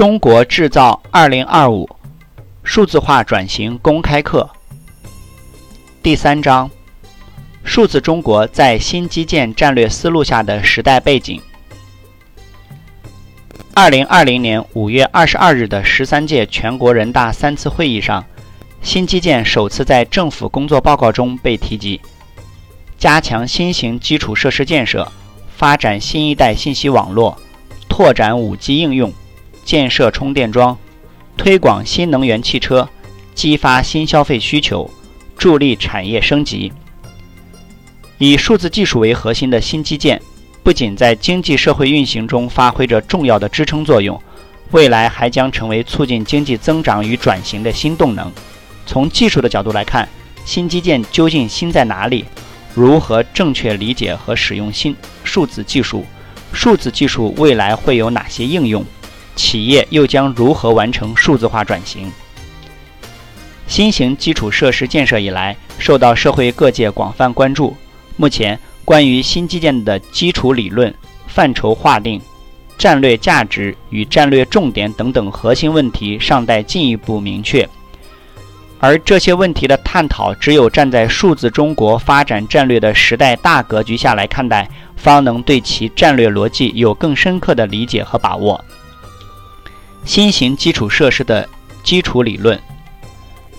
中国制造二零二五数字化转型公开课第三章：数字中国在新基建战略思路下的时代背景。二零二零年五月二十二日的十三届全国人大三次会议上，新基建首次在政府工作报告中被提及，加强新型基础设施建设，发展新一代信息网络，拓展五 G 应用。建设充电桩，推广新能源汽车，激发新消费需求，助力产业升级。以数字技术为核心的新基建，不仅在经济社会运行中发挥着重要的支撑作用，未来还将成为促进经济增长与转型的新动能。从技术的角度来看，新基建究竟新在哪里？如何正确理解和使用新数字技术？数字技术未来会有哪些应用？企业又将如何完成数字化转型？新型基础设施建设以来，受到社会各界广泛关注。目前，关于新基建的基础理论、范畴划定、战略价值与战略重点等等核心问题尚待进一步明确。而这些问题的探讨，只有站在数字中国发展战略的时代大格局下来看待，方能对其战略逻辑有更深刻的理解和把握。新型基础设施的基础理论，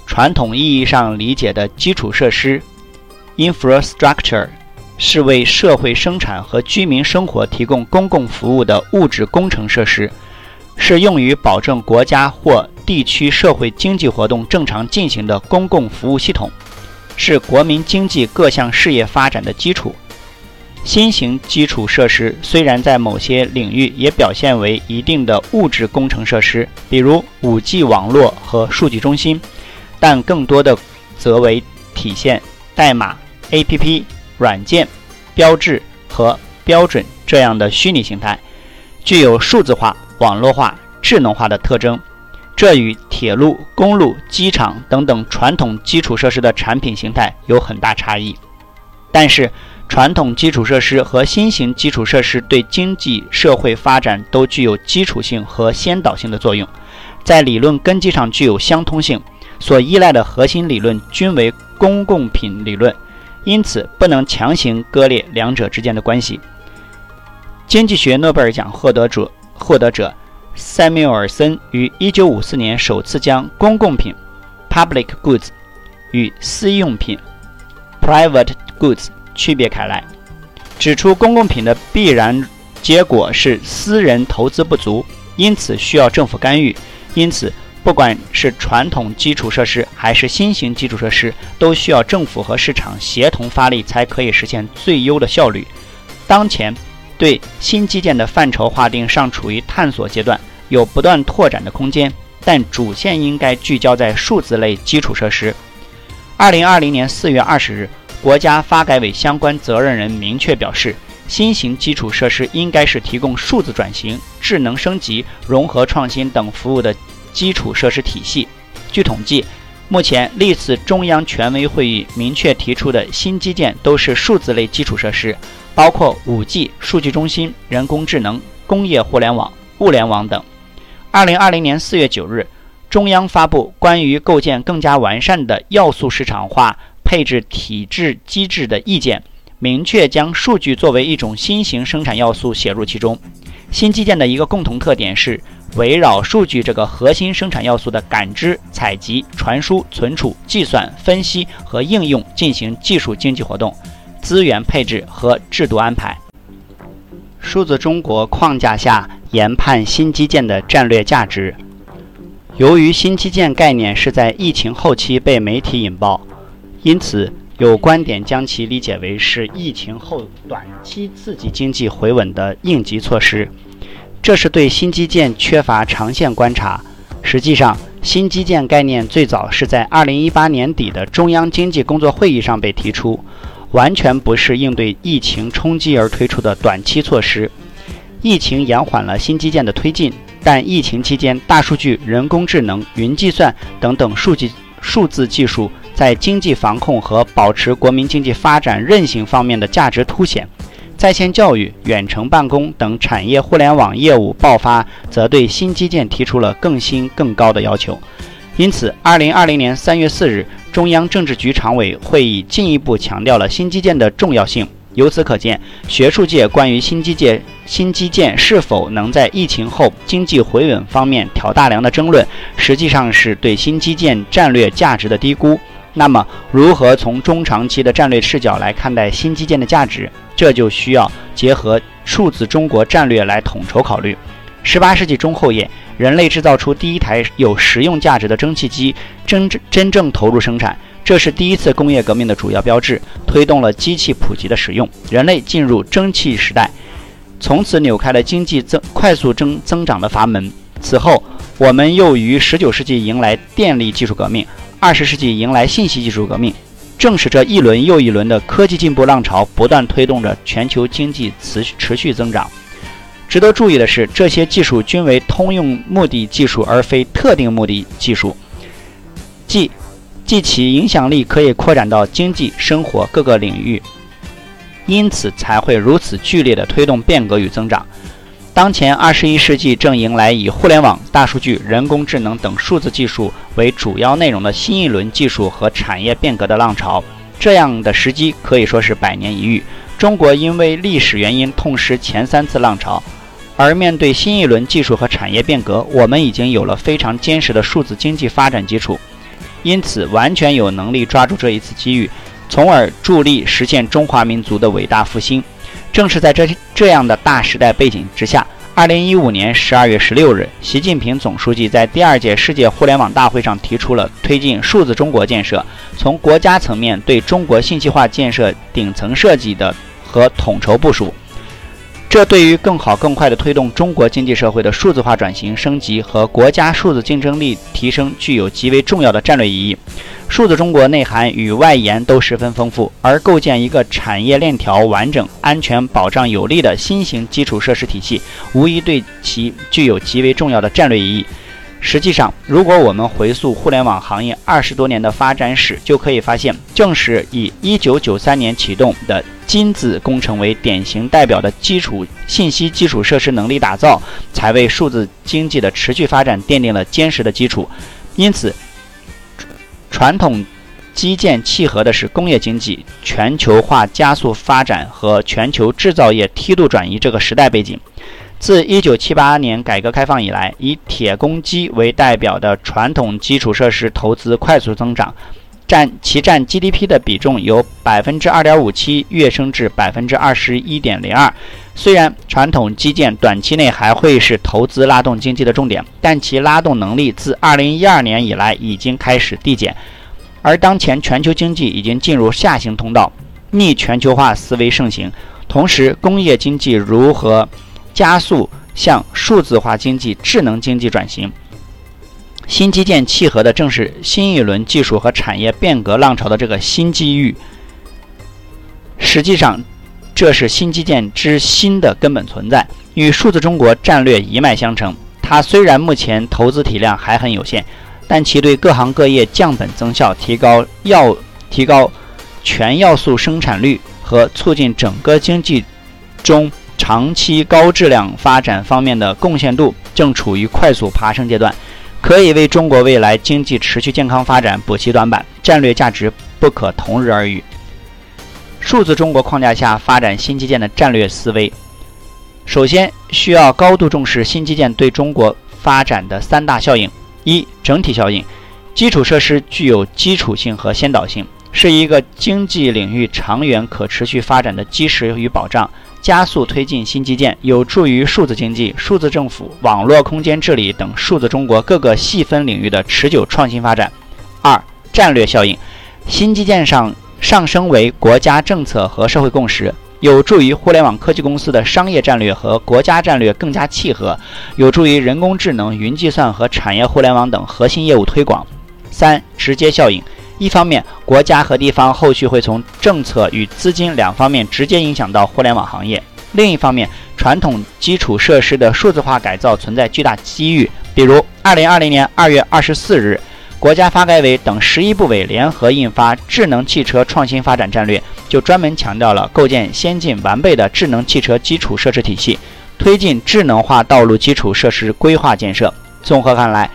传统意义上理解的基础设施 （infrastructure） 是为社会生产和居民生活提供公共服务的物质工程设施，是用于保证国家或地区社会经济活动正常进行的公共服务系统，是国民经济各项事业发展的基础。新型基础设施虽然在某些领域也表现为一定的物质工程设施，比如 5G 网络和数据中心，但更多的则为体现代码、APP、软件、标志和标准这样的虚拟形态，具有数字化、网络化、智能化的特征。这与铁路、公路、机场等等传统基础设施的产品形态有很大差异。但是，传统基础设施和新型基础设施对经济社会发展都具有基础性和先导性的作用，在理论根基上具有相通性，所依赖的核心理论均为公共品理论，因此不能强行割裂两者之间的关系。经济学诺贝尔奖获得者获得者塞缪尔森于1954年首次将公共品 （public goods） 与私用品 （private goods）。区别开来，指出公共品的必然结果是私人投资不足，因此需要政府干预。因此，不管是传统基础设施还是新型基础设施，都需要政府和市场协同发力，才可以实现最优的效率。当前，对新基建的范畴划定尚处于探索阶段，有不断拓展的空间，但主线应该聚焦在数字类基础设施。二零二零年四月二十日。国家发改委相关责任人明确表示，新型基础设施应该是提供数字转型、智能升级、融合创新等服务的基础设施体系。据统计，目前历次中央权威会议明确提出的新基建都是数字类基础设施，包括 5G、数据中心、人工智能、工业互联网、物联网等。二零二零年四月九日，中央发布关于构建更加完善的要素市场化。配置体制机制的意见，明确将数据作为一种新型生产要素写入其中。新基建的一个共同特点是围绕数据这个核心生产要素的感知、采集、传输、存储、计算、分析和应用进行技术经济活动、资源配置和制度安排。数字中国框架下研判新基建的战略价值。由于新基建概念是在疫情后期被媒体引爆。因此，有观点将其理解为是疫情后短期刺激经济回稳的应急措施，这是对新基建缺乏长线观察。实际上，新基建概念最早是在2018年底的中央经济工作会议上被提出，完全不是应对疫情冲击而推出的短期措施。疫情延缓了新基建的推进，但疫情期间，大数据、人工智能、云计算等等数据数字技术。在经济防控和保持国民经济发展韧性方面的价值凸显，在线教育、远程办公等产业互联网业务爆发，则对新基建提出了更新更高的要求。因此，二零二零年三月四日，中央政治局常委会议进一步强调了新基建的重要性。由此可见，学术界关于新基建新基建是否能在疫情后经济回稳方面挑大梁的争论，实际上是对新基建战略价值的低估。那么，如何从中长期的战略视角来看待新基建的价值？这就需要结合数字中国战略来统筹考虑。十八世纪中后叶，人类制造出第一台有实用价值的蒸汽机，真真正投入生产。这是第一次工业革命的主要标志，推动了机器普及的使用，人类进入蒸汽时代，从此扭开了经济增快速增增长的阀门。此后，我们又于十九世纪迎来电力技术革命二十世纪迎来信息技术革命。正是这一轮又一轮的科技进步浪潮，不断推动着全球经济持持续增长。值得注意的是，这些技术均为通用目的技术，而非特定目的技术，即。即其影响力可以扩展到经济生活各个领域，因此才会如此剧烈地推动变革与增长。当前二十一世纪正迎来以互联网、大数据、人工智能等数字技术为主要内容的新一轮技术和产业变革的浪潮，这样的时机可以说是百年一遇。中国因为历史原因痛失前三次浪潮，而面对新一轮技术和产业变革，我们已经有了非常坚实的数字经济发展基础。因此，完全有能力抓住这一次机遇，从而助力实现中华民族的伟大复兴。正是在这这样的大时代背景之下，二零一五年十二月十六日，习近平总书记在第二届世界互联网大会上提出了推进数字中国建设，从国家层面对中国信息化建设顶层设计的和统筹部署。这对于更好、更快地推动中国经济社会的数字化转型升级和国家数字竞争力提升，具有极为重要的战略意义。数字中国内涵与外延都十分丰富，而构建一个产业链条完整、安全保障有力的新型基础设施体系，无疑对其具有极为重要的战略意义。实际上，如果我们回溯互联网行业二十多年的发展史，就可以发现，正是以一九九三年启动的金子工程为典型代表的基础信息基础设施能力打造，才为数字经济的持续发展奠定了坚实的基础。因此，传统基建契合的是工业经济全球化加速发展和全球制造业梯度转移这个时代背景。自1978年改革开放以来，以铁公鸡为代表的传统基础设施投资快速增长，占其占 GDP 的比重由百分之二点五七跃升至百分之二十一点零二。虽然传统基建短期内还会是投资拉动经济的重点，但其拉动能力自二零一二年以来已经开始递减。而当前全球经济已经进入下行通道，逆全球化思维盛行，同时工业经济如何？加速向数字化经济、智能经济转型，新基建契合的正是新一轮技术和产业变革浪潮的这个新机遇。实际上，这是新基建之新的根本存在，与数字中国战略一脉相承。它虽然目前投资体量还很有限，但其对各行各业降本增效、提高要提高全要素生产率和促进整个经济中。长期高质量发展方面的贡献度正处于快速爬升阶段，可以为中国未来经济持续健康发展补齐短板，战略价值不可同日而语。数字中国框架下发展新基建的战略思维，首先需要高度重视新基建对中国发展的三大效应：一、整体效应，基础设施具有基础性和先导性，是一个经济领域长远可持续发展的基石与保障。加速推进新基建，有助于数字经济、数字政府、网络空间治理等数字中国各个细分领域的持久创新发展。二、战略效应，新基建上上升为国家政策和社会共识，有助于互联网科技公司的商业战略和国家战略更加契合，有助于人工智能、云计算和产业互联网等核心业务推广。三、直接效应。一方面，国家和地方后续会从政策与资金两方面直接影响到互联网行业；另一方面，传统基础设施的数字化改造存在巨大机遇。比如，二零二零年二月二十四日，国家发改委等十一部委联合印发《智能汽车创新发展战略》，就专门强调了构建先进完备的智能汽车基础设施体系，推进智能化道路基础设施规划建设。综合看来，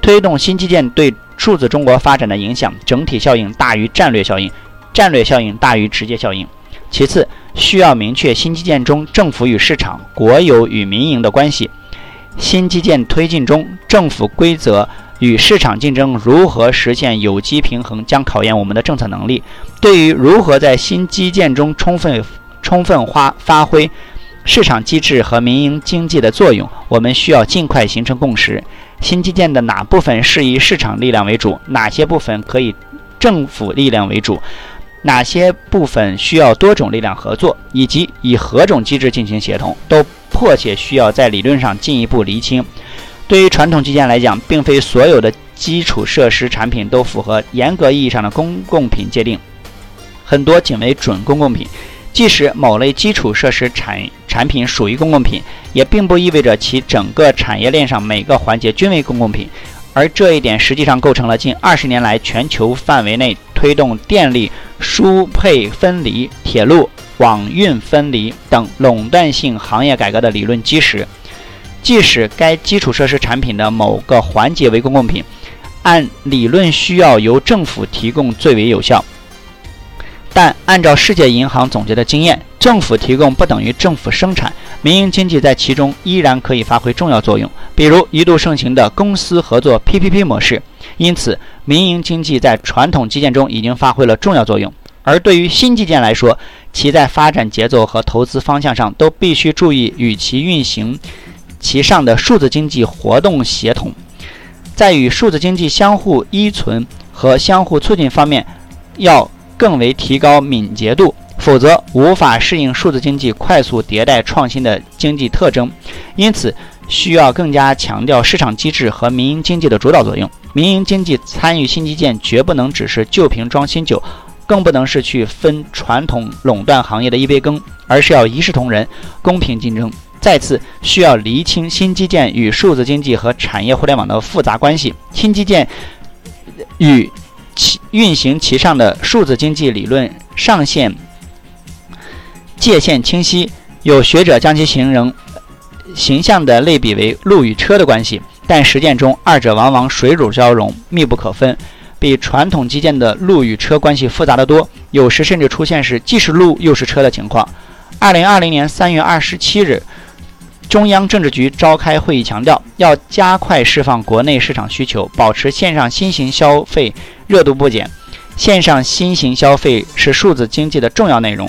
推动新基建对数字中国发展的影响，整体效应大于战略效应，战略效应大于直接效应。其次，需要明确新基建中政府与市场、国有与民营的关系。新基建推进中，政府规则与市场竞争如何实现有机平衡，将考验我们的政策能力。对于如何在新基建中充分充分发发挥市场机制和民营经济的作用，我们需要尽快形成共识。新基建的哪部分是以市场力量为主，哪些部分可以政府力量为主？哪些部分需要多种力量合作，以及以何种机制进行协同，都迫切需要在理论上进一步厘清。对于传统基建来讲，并非所有的基础设施产品都符合严格意义上的公共品界定，很多仅为准公共品。即使某类基础设施产产品属于公共品，也并不意味着其整个产业链上每个环节均为公共品。而这一点实际上构成了近二十年来全球范围内推动电力输配分离、铁路网运分离等垄断性行业改革的理论基石。即使该基础设施产品的某个环节为公共品，按理论需要由政府提供最为有效。但按照世界银行总结的经验，政府提供不等于政府生产，民营经济在其中依然可以发挥重要作用。比如一度盛行的公私合作 PPP 模式。因此，民营经济在传统基建中已经发挥了重要作用。而对于新基建来说，其在发展节奏和投资方向上都必须注意与其运行其上的数字经济活动协同，在与数字经济相互依存和相互促进方面，要。更为提高敏捷度，否则无法适应数字经济快速迭代创新的经济特征。因此，需要更加强调市场机制和民营经济的主导作用。民营经济参与新基建，绝不能只是旧瓶装新酒，更不能是去分传统垄断行业的一杯羹，而是要一视同仁、公平竞争。再次，需要厘清新基建与数字经济和产业互联网的复杂关系。新基建与其运行其上的数字经济理论上限界限清晰，有学者将其形容形象地类比为路与车的关系，但实践中二者往往水乳交融，密不可分，比传统基建的路与车关系复杂得多，有时甚至出现是既是路又是车的情况。二零二零年三月二十七日。中央政治局召开会议，强调要加快释放国内市场需求，保持线上新型消费热度不减。线上新型消费是数字经济的重要内容，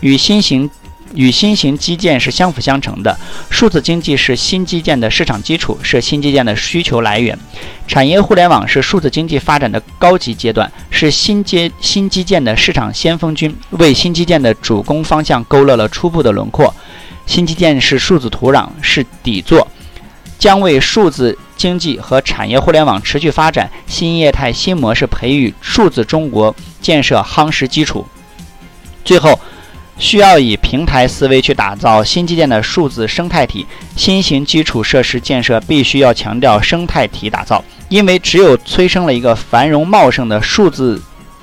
与新型与新型基建是相辅相成的。数字经济是新基建的市场基础，是新基建的需求来源。产业互联网是数字经济发展的高级阶段，是新阶新基建的市场先锋军，为新基建的主攻方向勾勒了初步的轮廓。新基建是数字土壤，是底座，将为数字经济和产业互联网持续发展新业态新模式培育数字中国建设夯实基础。最后，需要以平台思维去打造新基建的数字生态体。新型基础设施建设必须要强调生态体打造，因为只有催生了一个繁荣茂盛的数字。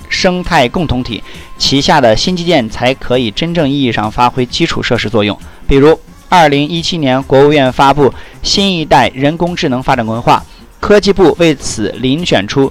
生态共同体旗下的新基建才可以真正意义上发挥基础设施作用。比如，二零一七年国务院发布《新一代人工智能发展规划》，科技部为此遴选出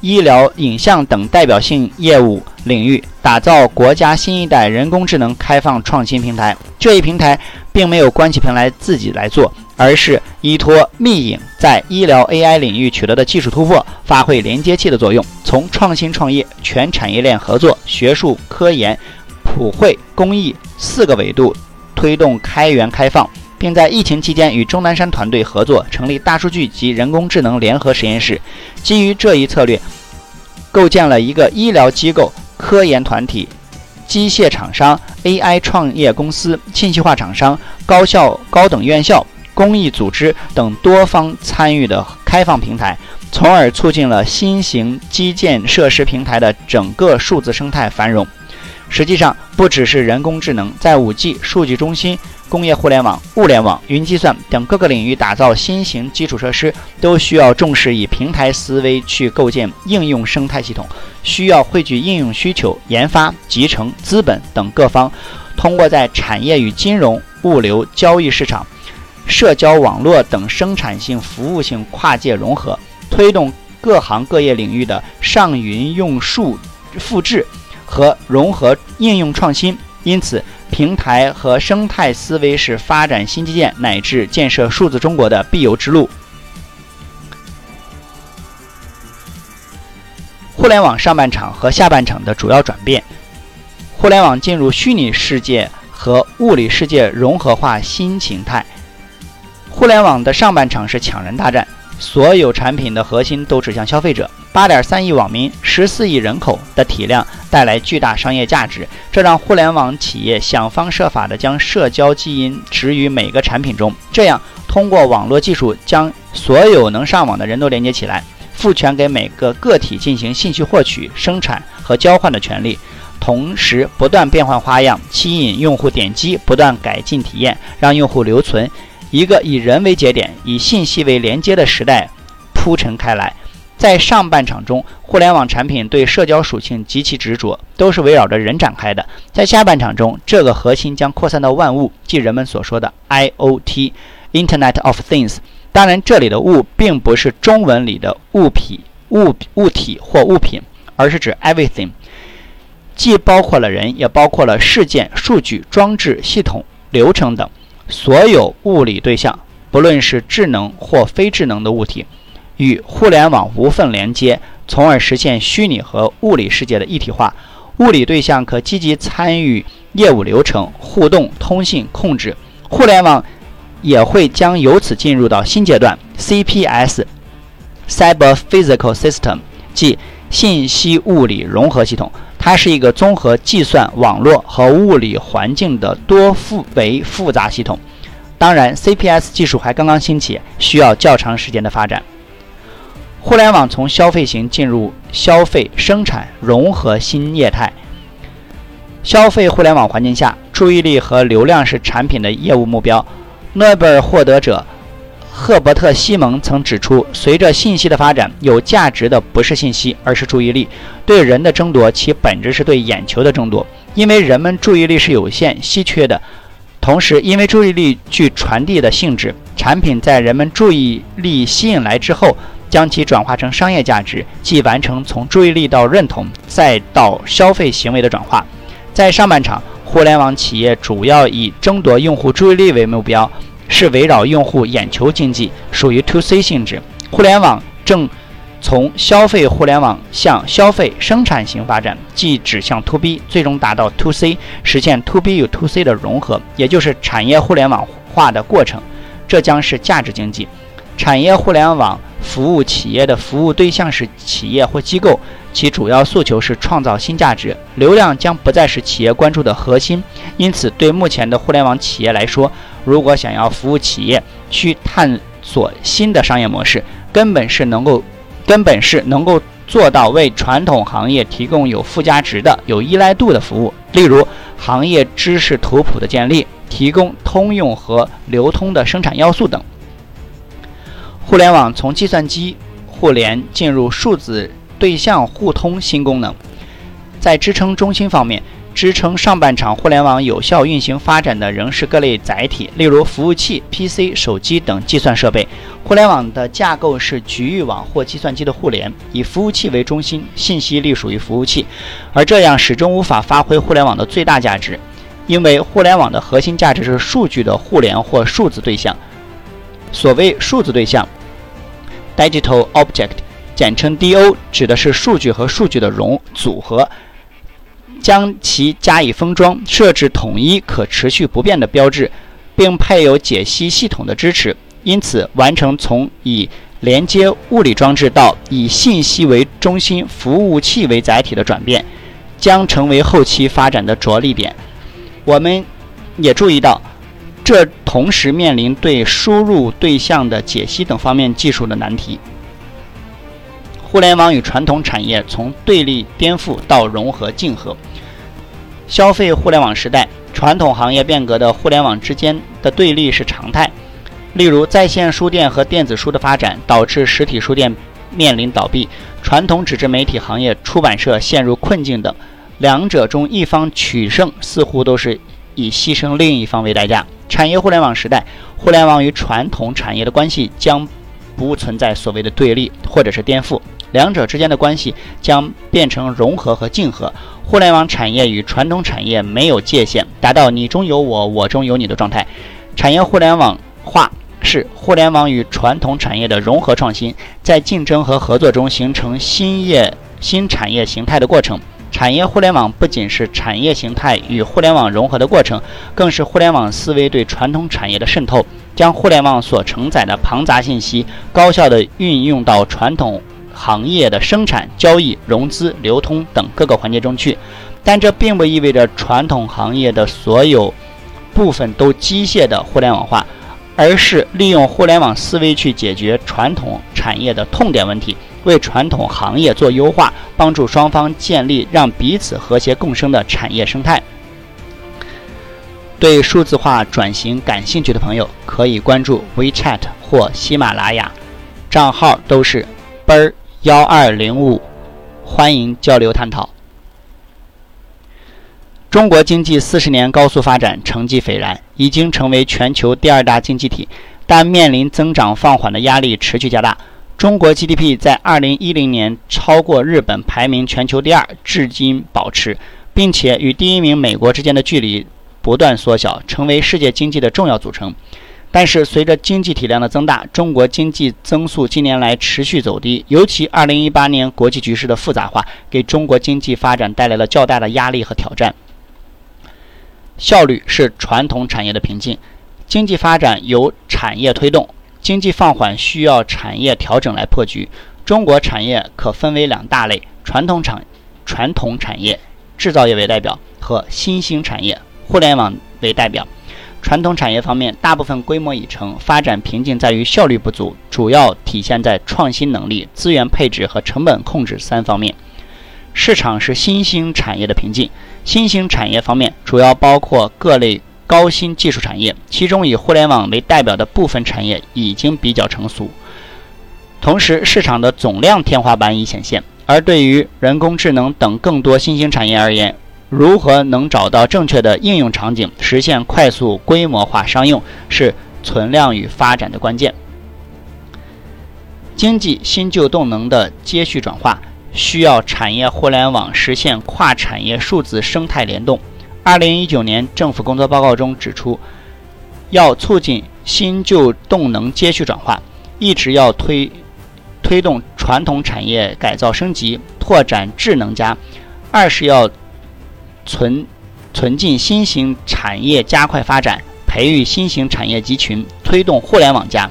医疗、影像等代表性业务领域，打造国家新一代人工智能开放创新平台。这一平台并没有关起瓶来自己来做。而是依托密影在医疗 AI 领域取得的技术突破，发挥连接器的作用，从创新创业、全产业链合作、学术科研、普惠公益四个维度推动开源开放，并在疫情期间与钟南山团队合作成立大数据及人工智能联合实验室。基于这一策略，构建了一个医疗机构、科研团体、机械厂商、AI 创业公司、信息化厂商、高校高等院校。公益组织等多方参与的开放平台，从而促进了新型基建设施平台的整个数字生态繁荣。实际上，不只是人工智能，在 5G、数据中心、工业互联网、物联网、云计算等各个领域打造新型基础设施，都需要重视以平台思维去构建应用生态系统，需要汇聚应用需求、研发、集成、资本等各方，通过在产业与金融、物流、交易市场、社交网络等生产性、服务性跨界融合，推动各行各业领域的上云用数复制。和融合应用创新，因此平台和生态思维是发展新基建乃至建设数字中国的必由之路。互联网上半场和下半场的主要转变，互联网进入虚拟世界和物理世界融合化新形态。互联网的上半场是抢人大战。所有产品的核心都指向消费者。八点三亿网民、十四亿人口的体量带来巨大商业价值，这让互联网企业想方设法地将社交基因植于每个产品中，这样通过网络技术将所有能上网的人都连接起来，赋权给每个个体进行信息获取、生产和交换的权利，同时不断变换花样，吸引用户点击，不断改进体验，让用户留存。一个以人为节点、以信息为连接的时代铺陈开来。在上半场中，互联网产品对社交属性极其执着，都是围绕着人展开的。在下半场中，这个核心将扩散到万物，即人们所说的 IoT（Internet of Things）。当然，这里的“物”并不是中文里的物品、物物体或物品，而是指 everything，既包括了人，也包括了事件、数据、装置、系统、流程等。所有物理对象，不论是智能或非智能的物体，与互联网无缝连接，从而实现虚拟和物理世界的一体化。物理对象可积极参与业务流程、互动、通信、控制。互联网也会将由此进入到新阶段，CPS（Cyber Physical System），即信息物理融合系统。它是一个综合计算、网络和物理环境的多复维复杂系统。当然，CPS 技术还刚刚兴起，需要较长时间的发展。互联网从消费型进入消费生产融合新业态。消费互联网环境下，注意力和流量是产品的业务目标。诺贝尔获得者。赫伯特·西蒙曾指出，随着信息的发展，有价值的不是信息，而是注意力。对人的争夺，其本质是对眼球的争夺。因为人们注意力是有限、稀缺的，同时因为注意力具传递的性质，产品在人们注意力吸引来之后，将其转化成商业价值，即完成从注意力到认同，再到消费行为的转化。在上半场，互联网企业主要以争夺用户注意力为目标。是围绕用户眼球经济，属于 to C 性质。互联网正从消费互联网向消费生产型发展，即指向 to B，最终达到 to C，实现 to B 与 to C 的融合，也就是产业互联网化的过程。这将是价值经济。产业互联网服务企业的服务对象是企业或机构，其主要诉求是创造新价值。流量将不再是企业关注的核心，因此对目前的互联网企业来说，如果想要服务企业去探索新的商业模式，根本是能够，根本是能够做到为传统行业提供有附加值的、有依赖度的服务，例如行业知识图谱的建立，提供通用和流通的生产要素等。互联网从计算机互联进入数字对象互通新功能，在支撑中心方面。支撑上半场互联网有效运行发展的仍是各类载体，例如服务器、PC、手机等计算设备。互联网的架构是局域网或计算机的互联，以服务器为中心，信息隶属于服务器，而这样始终无法发挥互联网的最大价值，因为互联网的核心价值是数据的互联或数字对象。所谓数字对象 （Digital Object），简称 DO，指的是数据和数据的融组合。将其加以封装，设置统一、可持续不变的标志，并配有解析系统的支持，因此完成从以连接物理装置到以信息为中心、服务器为载体的转变，将成为后期发展的着力点。我们也注意到，这同时面临对输入对象的解析等方面技术的难题。互联网与传统产业从对立颠覆到融合竞合。消费互联网时代，传统行业变革的互联网之间的对立是常态。例如，在线书店和电子书的发展导致实体书店面临倒闭，传统纸质媒体行业出版社陷入困境等。两者中一方取胜，似乎都是以牺牲另一方为代价。产业互联网时代，互联网与传统产业的关系将不存在所谓的对立或者是颠覆，两者之间的关系将变成融合和竞合。互联网产业与传统产业没有界限，达到你中有我，我中有你的状态。产业互联网化是互联网与传统产业的融合创新，在竞争和合作中形成新业新产业形态的过程。产业互联网不仅是产业形态与互联网融合的过程，更是互联网思维对传统产业的渗透，将互联网所承载的庞杂信息高效地运用到传统行业的生产、交易、融资、流通等各个环节中去。但这并不意味着传统行业的所有部分都机械的互联网化，而是利用互联网思维去解决传统产业的痛点问题。为传统行业做优化，帮助双方建立让彼此和谐共生的产业生态。对数字化转型感兴趣的朋友，可以关注 WeChat 或喜马拉雅，账号都是 ber 幺二零五，欢迎交流探讨。中国经济四十年高速发展，成绩斐然，已经成为全球第二大经济体，但面临增长放缓的压力持续加大。中国 GDP 在2010年超过日本，排名全球第二，至今保持，并且与第一名美国之间的距离不断缩小，成为世界经济的重要组成。但是，随着经济体量的增大，中国经济增速近年来持续走低，尤其2018年国际局势的复杂化，给中国经济发展带来了较大的压力和挑战。效率是传统产业的瓶颈，经济发展由产业推动。经济放缓需要产业调整来破局。中国产业可分为两大类：传统产传统产业、制造业为代表，和新兴产业、互联网为代表。传统产业方面，大部分规模已成，发展瓶颈在于效率不足，主要体现在创新能力、资源配置和成本控制三方面。市场是新兴产业的瓶颈。新兴产业方面，主要包括各类。高新技术产业，其中以互联网为代表的部分产业已经比较成熟，同时市场的总量天花板已显现。而对于人工智能等更多新兴产业而言，如何能找到正确的应用场景，实现快速规模化商用，是存量与发展的关键。经济新旧动能的接续转化，需要产业互联网实现跨产业数字生态联动。二零一九年政府工作报告中指出，要促进新旧动能接续转化，一直要推推动传统产业改造升级，拓展智能加；二是要存存进新型产业，加快发展，培育新型产业集群，推动互联网加。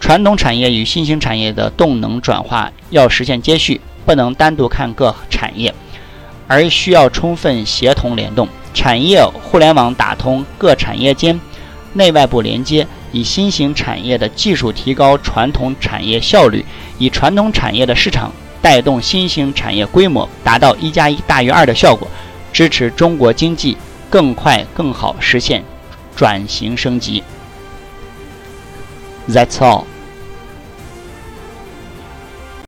传统产业与新兴产业的动能转化要实现接续，不能单独看各产业，而需要充分协同联动。产业互联网打通各产业间内外部连接，以新型产业的技术提高传统产业效率，以传统产业的市场带动新型产业规模，达到一加一大于二的效果，支持中国经济更快更好实现转型升级。That's all.